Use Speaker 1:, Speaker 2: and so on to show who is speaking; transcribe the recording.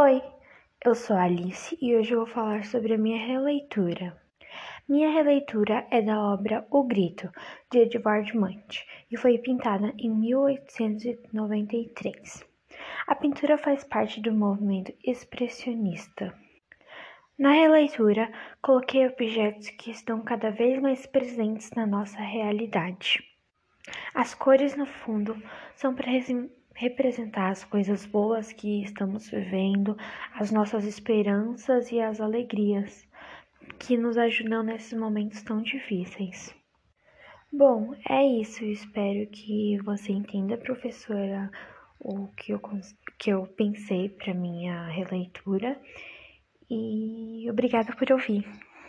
Speaker 1: Oi, eu sou Alice e hoje eu vou falar sobre a minha releitura. Minha releitura é da obra O Grito, de Edvard Munch, e foi pintada em 1893. A pintura faz parte do movimento expressionista. Na releitura, coloquei objetos que estão cada vez mais presentes na nossa realidade. As cores no fundo são representar as coisas boas que estamos vivendo, as nossas esperanças e as alegrias que nos ajudam nesses momentos tão difíceis. Bom, é isso. Eu espero que você entenda, professora, o que eu, que eu pensei para minha releitura. E obrigada por ouvir.